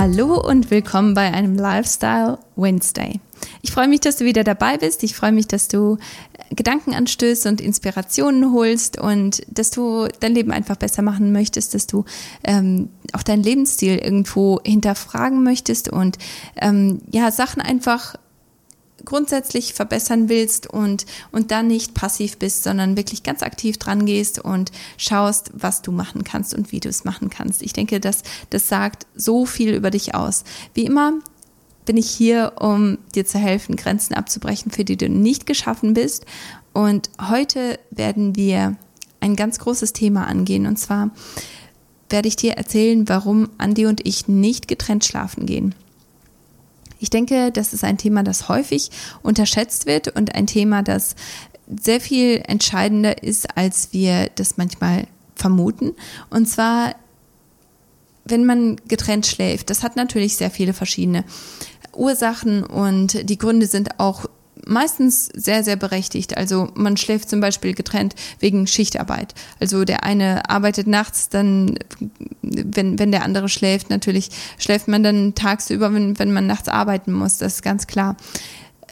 Hallo und willkommen bei einem Lifestyle Wednesday. Ich freue mich, dass du wieder dabei bist. Ich freue mich, dass du Gedankenanstöße und Inspirationen holst und dass du dein Leben einfach besser machen möchtest, dass du ähm, auch deinen Lebensstil irgendwo hinterfragen möchtest und ähm, ja, Sachen einfach grundsätzlich verbessern willst und, und dann nicht passiv bist, sondern wirklich ganz aktiv dran gehst und schaust, was du machen kannst und wie du es machen kannst. Ich denke, das, das sagt so viel über dich aus. Wie immer bin ich hier, um dir zu helfen, Grenzen abzubrechen, für die du nicht geschaffen bist. Und heute werden wir ein ganz großes Thema angehen. Und zwar werde ich dir erzählen, warum Andi und ich nicht getrennt schlafen gehen. Ich denke, das ist ein Thema, das häufig unterschätzt wird und ein Thema, das sehr viel entscheidender ist, als wir das manchmal vermuten. Und zwar, wenn man getrennt schläft, das hat natürlich sehr viele verschiedene Ursachen und die Gründe sind auch meistens sehr, sehr berechtigt. Also man schläft zum Beispiel getrennt wegen Schichtarbeit. Also der eine arbeitet nachts, dann, wenn, wenn der andere schläft, natürlich schläft man dann tagsüber, wenn, wenn man nachts arbeiten muss, das ist ganz klar.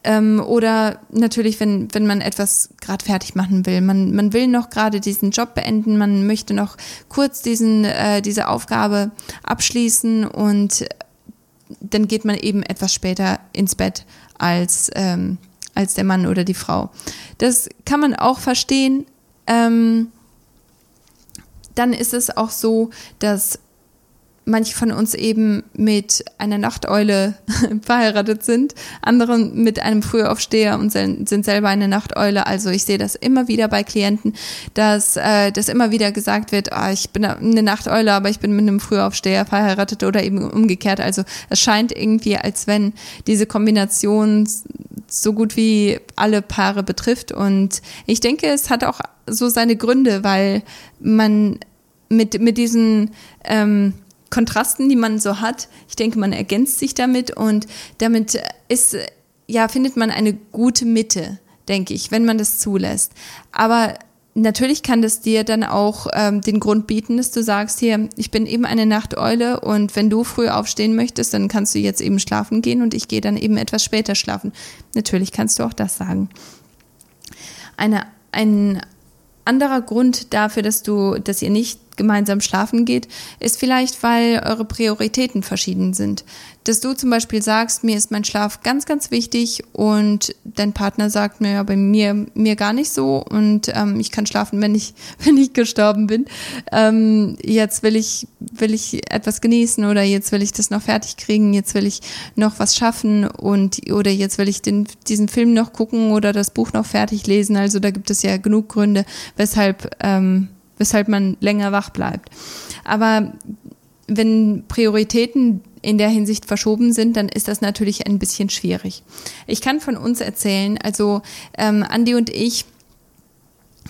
Ähm, oder natürlich, wenn, wenn man etwas gerade fertig machen will. Man, man will noch gerade diesen Job beenden, man möchte noch kurz diesen, äh, diese Aufgabe abschließen und dann geht man eben etwas später ins Bett als ähm, als der Mann oder die Frau. Das kann man auch verstehen. Ähm, dann ist es auch so, dass manche von uns eben mit einer Nachteule verheiratet sind, andere mit einem Frühaufsteher und sind selber eine Nachteule. Also ich sehe das immer wieder bei Klienten, dass äh, das immer wieder gesagt wird, ah, ich bin eine Nachteule, aber ich bin mit einem Frühaufsteher verheiratet oder eben umgekehrt. Also es scheint irgendwie, als wenn diese Kombination so gut wie alle Paare betrifft. Und ich denke, es hat auch so seine Gründe, weil man mit, mit diesen ähm, Kontrasten, die man so hat. Ich denke, man ergänzt sich damit und damit ist, ja, findet man eine gute Mitte, denke ich, wenn man das zulässt. Aber natürlich kann das dir dann auch ähm, den Grund bieten, dass du sagst, hier, ich bin eben eine Nachteule und wenn du früh aufstehen möchtest, dann kannst du jetzt eben schlafen gehen und ich gehe dann eben etwas später schlafen. Natürlich kannst du auch das sagen. Eine, ein anderer Grund dafür, dass du, dass ihr nicht gemeinsam schlafen geht, ist vielleicht, weil eure Prioritäten verschieden sind. Dass du zum Beispiel sagst, mir ist mein Schlaf ganz, ganz wichtig und dein Partner sagt, naja, bei mir, mir gar nicht so und ähm, ich kann schlafen, wenn ich, wenn ich gestorben bin. Ähm, jetzt will ich, will ich etwas genießen oder jetzt will ich das noch fertig kriegen, jetzt will ich noch was schaffen und oder jetzt will ich den, diesen Film noch gucken oder das Buch noch fertig lesen. Also da gibt es ja genug Gründe, weshalb ähm, weshalb man länger wach bleibt. Aber wenn Prioritäten in der Hinsicht verschoben sind, dann ist das natürlich ein bisschen schwierig. Ich kann von uns erzählen, also ähm, Andi und ich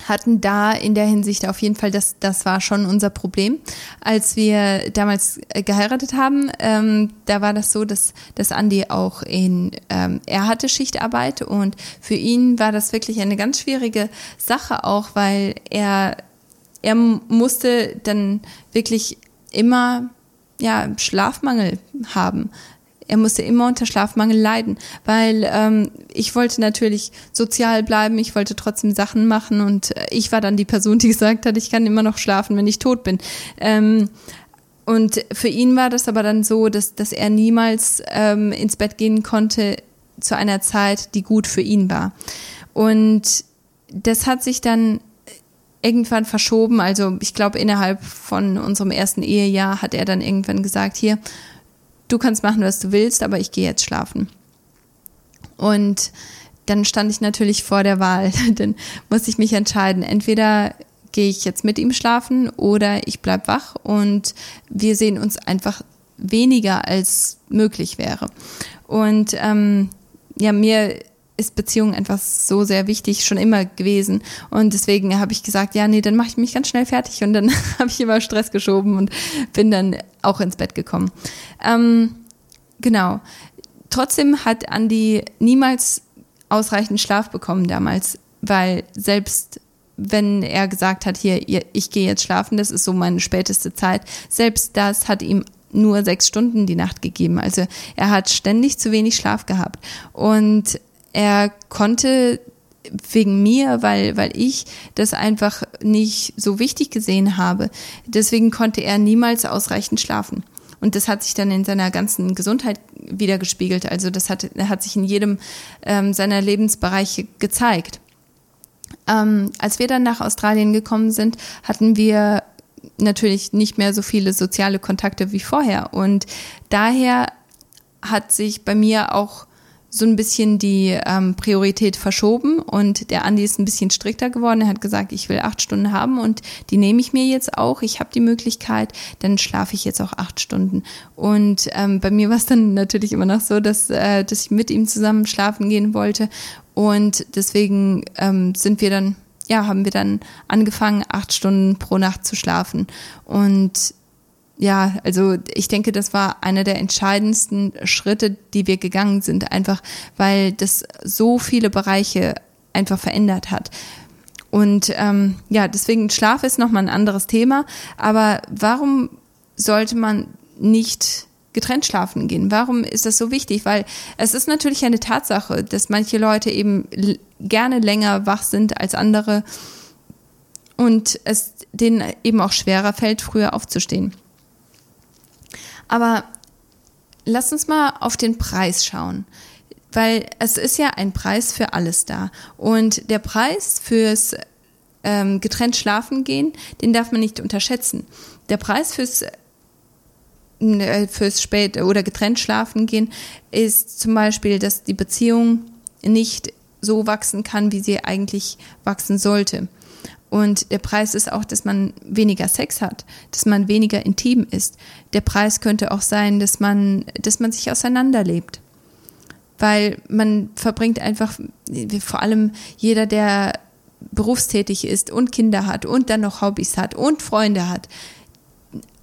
hatten da in der Hinsicht auf jeden Fall, das, das war schon unser Problem. Als wir damals äh, geheiratet haben, ähm, da war das so, dass, dass Andi auch in, ähm, er hatte Schichtarbeit und für ihn war das wirklich eine ganz schwierige Sache auch, weil er er musste dann wirklich immer ja, Schlafmangel haben. Er musste immer unter Schlafmangel leiden, weil ähm, ich wollte natürlich sozial bleiben, ich wollte trotzdem Sachen machen und ich war dann die Person, die gesagt hat, ich kann immer noch schlafen, wenn ich tot bin. Ähm, und für ihn war das aber dann so, dass, dass er niemals ähm, ins Bett gehen konnte zu einer Zeit, die gut für ihn war. Und das hat sich dann irgendwann verschoben. Also ich glaube, innerhalb von unserem ersten Ehejahr hat er dann irgendwann gesagt, hier, du kannst machen, was du willst, aber ich gehe jetzt schlafen. Und dann stand ich natürlich vor der Wahl. dann musste ich mich entscheiden. Entweder gehe ich jetzt mit ihm schlafen oder ich bleib wach und wir sehen uns einfach weniger als möglich wäre. Und ähm, ja, mir ist Beziehung einfach so sehr wichtig, schon immer gewesen. Und deswegen habe ich gesagt, ja, nee, dann mache ich mich ganz schnell fertig. Und dann habe ich immer Stress geschoben und bin dann auch ins Bett gekommen. Ähm, genau. Trotzdem hat Andi niemals ausreichend Schlaf bekommen damals, weil selbst wenn er gesagt hat, hier, ich gehe jetzt schlafen, das ist so meine späteste Zeit, selbst das hat ihm nur sechs Stunden die Nacht gegeben. Also er hat ständig zu wenig Schlaf gehabt. Und er konnte wegen mir, weil, weil ich das einfach nicht so wichtig gesehen habe. Deswegen konnte er niemals ausreichend schlafen. Und das hat sich dann in seiner ganzen Gesundheit wieder gespiegelt. Also das hat, hat sich in jedem ähm, seiner Lebensbereiche gezeigt. Ähm, als wir dann nach Australien gekommen sind, hatten wir natürlich nicht mehr so viele soziale Kontakte wie vorher. Und daher hat sich bei mir auch so ein bisschen die ähm, Priorität verschoben und der Andi ist ein bisschen strikter geworden. Er hat gesagt, ich will acht Stunden haben und die nehme ich mir jetzt auch. Ich habe die Möglichkeit, dann schlafe ich jetzt auch acht Stunden. Und ähm, bei mir war es dann natürlich immer noch so, dass, äh, dass ich mit ihm zusammen schlafen gehen wollte und deswegen ähm, sind wir dann ja, haben wir dann angefangen, acht Stunden pro Nacht zu schlafen. Und ja, also ich denke, das war einer der entscheidendsten Schritte, die wir gegangen sind, einfach weil das so viele Bereiche einfach verändert hat. Und ähm, ja, deswegen Schlaf ist nochmal ein anderes Thema. Aber warum sollte man nicht getrennt schlafen gehen? Warum ist das so wichtig? Weil es ist natürlich eine Tatsache, dass manche Leute eben gerne länger wach sind als andere und es denen eben auch schwerer fällt, früher aufzustehen. Aber lass uns mal auf den Preis schauen. Weil es ist ja ein Preis für alles da. Und der Preis fürs ähm, getrennt schlafen gehen, den darf man nicht unterschätzen. Der Preis fürs äh, fürs spät oder getrennt schlafen gehen ist zum Beispiel, dass die Beziehung nicht so wachsen kann, wie sie eigentlich wachsen sollte. Und der Preis ist auch, dass man weniger Sex hat, dass man weniger intim ist. Der Preis könnte auch sein, dass man, dass man sich auseinanderlebt. Weil man verbringt einfach, vor allem jeder, der berufstätig ist und Kinder hat und dann noch Hobbys hat und Freunde hat,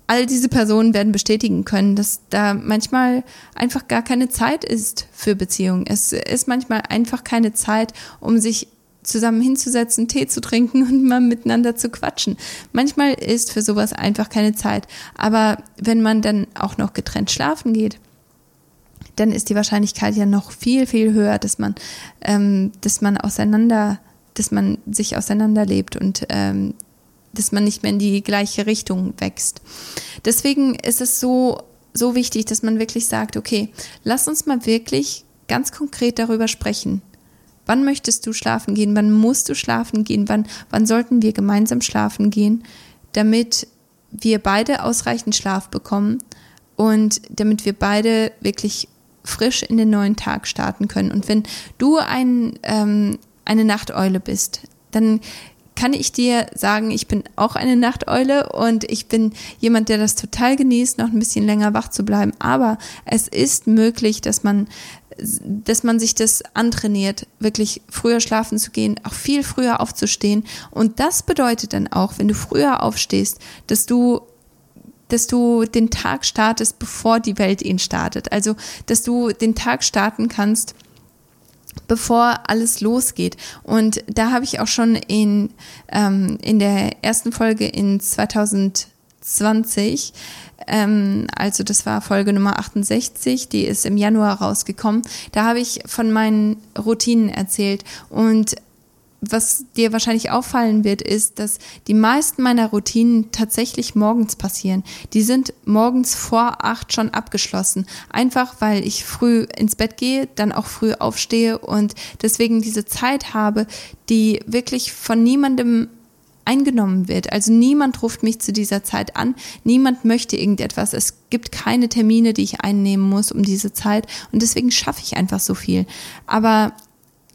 all diese Personen werden bestätigen können, dass da manchmal einfach gar keine Zeit ist für Beziehungen. Es ist manchmal einfach keine Zeit, um sich zusammen hinzusetzen, Tee zu trinken und mal miteinander zu quatschen. Manchmal ist für sowas einfach keine Zeit. Aber wenn man dann auch noch getrennt schlafen geht, dann ist die Wahrscheinlichkeit ja noch viel, viel höher, dass man, ähm, dass man auseinander, dass man sich auseinanderlebt und ähm, dass man nicht mehr in die gleiche Richtung wächst. Deswegen ist es so, so wichtig, dass man wirklich sagt, okay, lass uns mal wirklich ganz konkret darüber sprechen. Wann möchtest du schlafen gehen? Wann musst du schlafen gehen? Wann, wann sollten wir gemeinsam schlafen gehen, damit wir beide ausreichend Schlaf bekommen und damit wir beide wirklich frisch in den neuen Tag starten können. Und wenn du ein, ähm, eine Nachteule bist, dann kann ich dir sagen, ich bin auch eine Nachteule und ich bin jemand, der das total genießt, noch ein bisschen länger wach zu bleiben. Aber es ist möglich, dass man dass man sich das antrainiert, wirklich früher schlafen zu gehen, auch viel früher aufzustehen. Und das bedeutet dann auch, wenn du früher aufstehst, dass du dass du den Tag startest, bevor die Welt ihn startet. Also, dass du den Tag starten kannst, bevor alles losgeht. Und da habe ich auch schon in, ähm, in der ersten Folge in 2020 ähm, also das war Folge Nummer 68, die ist im Januar rausgekommen. Da habe ich von meinen Routinen erzählt und was dir wahrscheinlich auffallen wird, ist, dass die meisten meiner Routinen tatsächlich morgens passieren. Die sind morgens vor acht schon abgeschlossen. Einfach weil ich früh ins Bett gehe, dann auch früh aufstehe und deswegen diese Zeit habe, die wirklich von niemandem eingenommen wird. Also niemand ruft mich zu dieser Zeit an, niemand möchte irgendetwas. Es gibt keine Termine, die ich einnehmen muss um diese Zeit und deswegen schaffe ich einfach so viel. Aber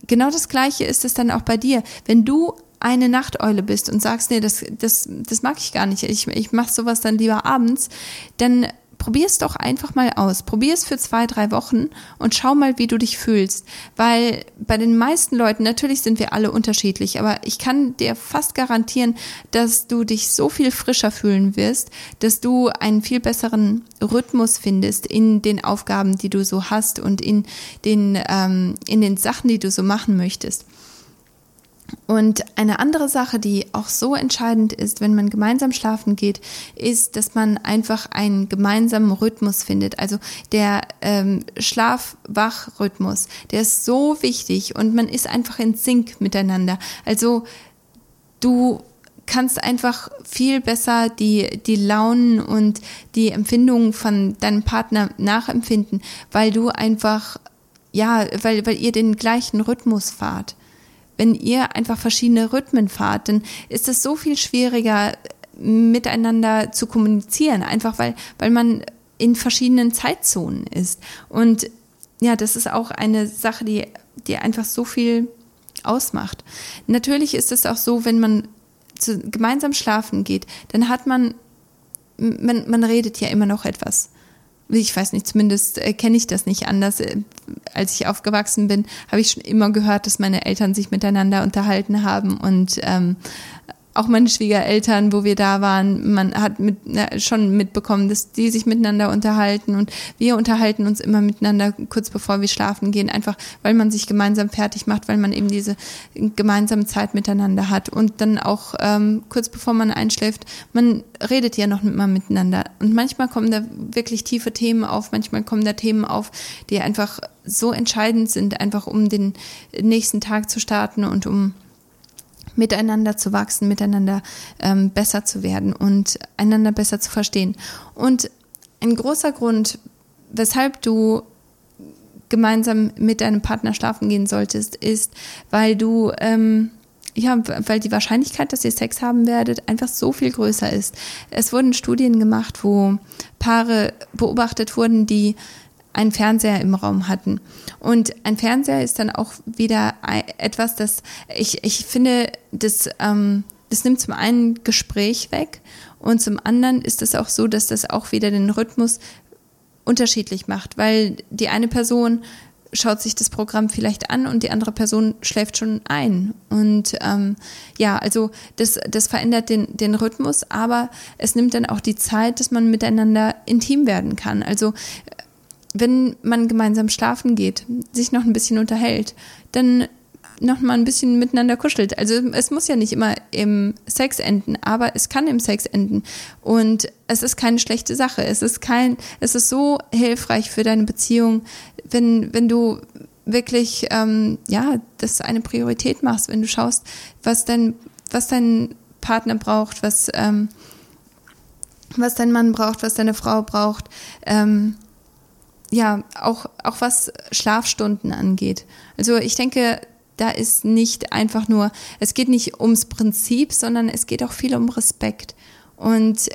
genau das Gleiche ist es dann auch bei dir. Wenn du eine Nachteule bist und sagst, nee, das, das, das mag ich gar nicht, ich, ich mache sowas dann lieber abends, dann probier es doch einfach mal aus. Probier es für zwei, drei Wochen und schau mal, wie du dich fühlst. Weil bei den meisten Leuten, natürlich sind wir alle unterschiedlich, aber ich kann dir fast garantieren, dass du dich so viel frischer fühlen wirst, dass du einen viel besseren Rhythmus findest in den Aufgaben, die du so hast und in den, ähm, in den Sachen, die du so machen möchtest. Und eine andere Sache, die auch so entscheidend ist, wenn man gemeinsam schlafen geht, ist, dass man einfach einen gemeinsamen Rhythmus findet. Also der ähm, Schlaf-Wach-Rhythmus, der ist so wichtig und man ist einfach in Sync miteinander. Also du kannst einfach viel besser die, die Launen und die Empfindungen von deinem Partner nachempfinden, weil du einfach, ja, weil, weil ihr den gleichen Rhythmus fahrt wenn ihr einfach verschiedene Rhythmen fahrt, dann ist es so viel schwieriger miteinander zu kommunizieren, einfach weil, weil man in verschiedenen Zeitzonen ist. Und ja, das ist auch eine Sache, die, die einfach so viel ausmacht. Natürlich ist es auch so, wenn man zu, gemeinsam schlafen geht, dann hat man, man, man redet ja immer noch etwas ich weiß nicht, zumindest äh, kenne ich das nicht anders. Als ich aufgewachsen bin, habe ich schon immer gehört, dass meine Eltern sich miteinander unterhalten haben und ähm, auch meine Schwiegereltern, wo wir da waren, man hat mit, na, schon mitbekommen, dass die sich miteinander unterhalten und wir unterhalten uns immer miteinander kurz bevor wir schlafen gehen, einfach weil man sich gemeinsam fertig macht, weil man eben diese gemeinsame Zeit miteinander hat und dann auch ähm, kurz bevor man einschläft, man redet ja noch mal miteinander. Und manchmal kommen da wirklich tiefe Themen auf, manchmal kommen da Themen auf, die einfach so entscheidend sind, einfach um den nächsten Tag zu starten und um miteinander zu wachsen, miteinander ähm, besser zu werden und einander besser zu verstehen. Und ein großer Grund, weshalb du gemeinsam mit deinem Partner schlafen gehen solltest, ist, weil du ähm, ja, weil die Wahrscheinlichkeit, dass ihr Sex haben werdet, einfach so viel größer ist. Es wurden Studien gemacht, wo Paare beobachtet wurden, die einen Fernseher im Raum hatten. Und ein Fernseher ist dann auch wieder etwas, das ich, ich finde, das, ähm, das nimmt zum einen Gespräch weg und zum anderen ist es auch so, dass das auch wieder den Rhythmus unterschiedlich macht, weil die eine Person schaut sich das Programm vielleicht an und die andere Person schläft schon ein. Und ähm, ja, also das, das verändert den, den Rhythmus, aber es nimmt dann auch die Zeit, dass man miteinander intim werden kann. Also wenn man gemeinsam schlafen geht, sich noch ein bisschen unterhält, dann noch mal ein bisschen miteinander kuschelt. Also es muss ja nicht immer im Sex enden, aber es kann im Sex enden und es ist keine schlechte Sache. Es ist kein, es ist so hilfreich für deine Beziehung, wenn wenn du wirklich ähm, ja das eine Priorität machst, wenn du schaust, was dein was dein Partner braucht, was ähm, was dein Mann braucht, was deine Frau braucht. Ähm, ja, auch, auch was Schlafstunden angeht. Also ich denke, da ist nicht einfach nur, es geht nicht ums Prinzip, sondern es geht auch viel um Respekt. Und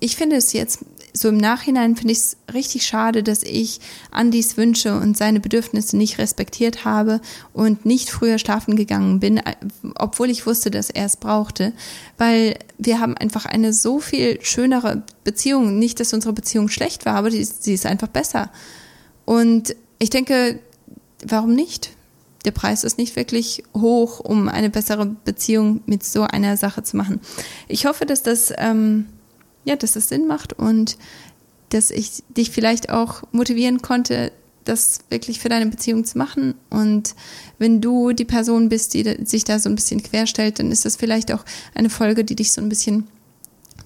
ich finde es jetzt so im Nachhinein finde ich es richtig schade, dass ich Andys Wünsche und seine Bedürfnisse nicht respektiert habe und nicht früher schlafen gegangen bin, äh, obwohl ich wusste, dass er es brauchte, weil wir haben einfach eine so viel schönere Beziehung. Nicht, dass unsere Beziehung schlecht war, aber sie ist einfach besser. Und ich denke, warum nicht? Der Preis ist nicht wirklich hoch, um eine bessere Beziehung mit so einer Sache zu machen. Ich hoffe, dass das ähm, ja, dass es Sinn macht und dass ich dich vielleicht auch motivieren konnte, das wirklich für deine Beziehung zu machen. Und wenn du die Person bist, die sich da so ein bisschen querstellt, dann ist das vielleicht auch eine Folge, die dich so ein bisschen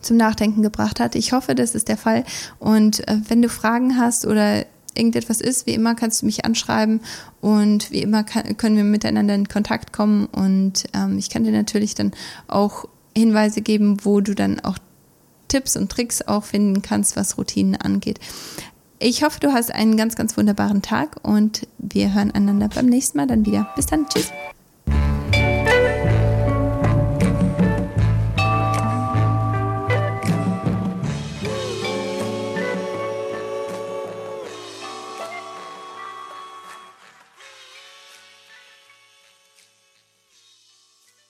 zum Nachdenken gebracht hat. Ich hoffe, das ist der Fall. Und äh, wenn du Fragen hast oder irgendetwas ist, wie immer kannst du mich anschreiben und wie immer kann, können wir miteinander in Kontakt kommen. Und ähm, ich kann dir natürlich dann auch Hinweise geben, wo du dann auch Tipps und Tricks auch finden kannst, was Routinen angeht. Ich hoffe, du hast einen ganz, ganz wunderbaren Tag und wir hören einander beim nächsten Mal dann wieder. Bis dann. Tschüss.